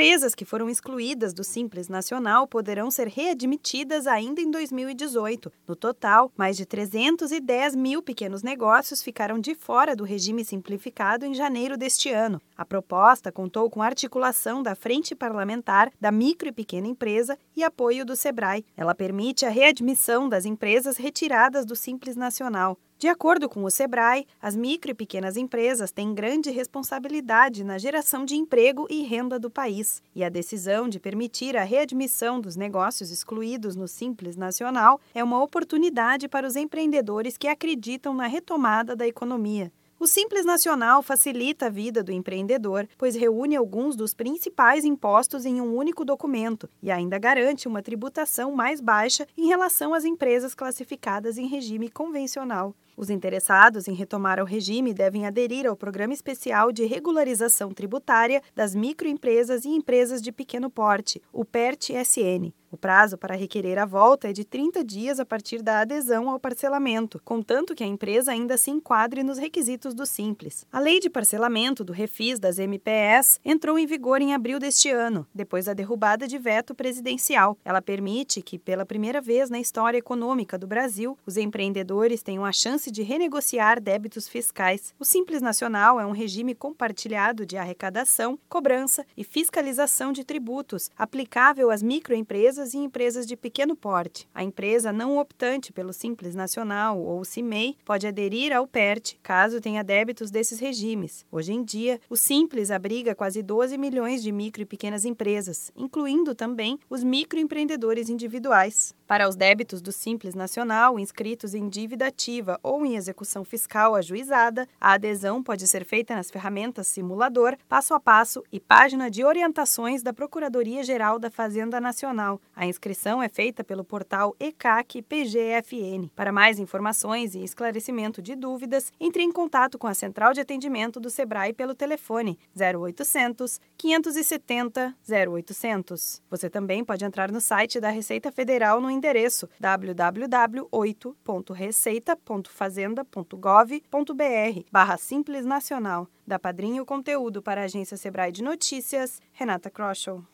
empresas que foram excluídas do Simples Nacional poderão ser readmitidas ainda em 2018. No total, mais de 310 mil pequenos negócios ficaram de fora do regime simplificado em janeiro deste ano. A proposta contou com articulação da Frente Parlamentar da Micro e Pequena Empresa e apoio do SEBRAE. Ela permite a readmissão das empresas retiradas do Simples Nacional. De acordo com o Sebrae, as micro e pequenas empresas têm grande responsabilidade na geração de emprego e renda do país, e a decisão de permitir a readmissão dos negócios excluídos no Simples Nacional é uma oportunidade para os empreendedores que acreditam na retomada da economia. O Simples Nacional facilita a vida do empreendedor, pois reúne alguns dos principais impostos em um único documento e ainda garante uma tributação mais baixa em relação às empresas classificadas em regime convencional. Os interessados em retomar o regime devem aderir ao Programa Especial de Regularização Tributária das Microempresas e Empresas de Pequeno Porte, o PERT-SN. O prazo para requerer a volta é de 30 dias a partir da adesão ao parcelamento, contanto que a empresa ainda se enquadre nos requisitos do Simples. A lei de parcelamento do refis das MPS entrou em vigor em abril deste ano, depois da derrubada de veto presidencial. Ela permite que, pela primeira vez na história econômica do Brasil, os empreendedores tenham a chance de renegociar débitos fiscais. O Simples Nacional é um regime compartilhado de arrecadação, cobrança e fiscalização de tributos, aplicável às microempresas empresas e empresas de pequeno porte. A empresa não optante pelo Simples Nacional ou CIMEI pode aderir ao PERT, caso tenha débitos desses regimes. Hoje em dia, o Simples abriga quase 12 milhões de micro e pequenas empresas, incluindo também os microempreendedores individuais. Para os débitos do Simples Nacional inscritos em dívida ativa ou em execução fiscal ajuizada, a adesão pode ser feita nas ferramentas Simulador, Passo a Passo e página de orientações da Procuradoria-Geral da Fazenda Nacional. A inscrição é feita pelo portal ECAC PGFN. Para mais informações e esclarecimento de dúvidas, entre em contato com a Central de Atendimento do Sebrae pelo telefone 0800 570 0800. Você também pode entrar no site da Receita Federal no endereço www.8.receita.fazenda.gov.br barra Simples Nacional. Da Padrinho Conteúdo para a Agência Sebrae de Notícias, Renata Kroschel.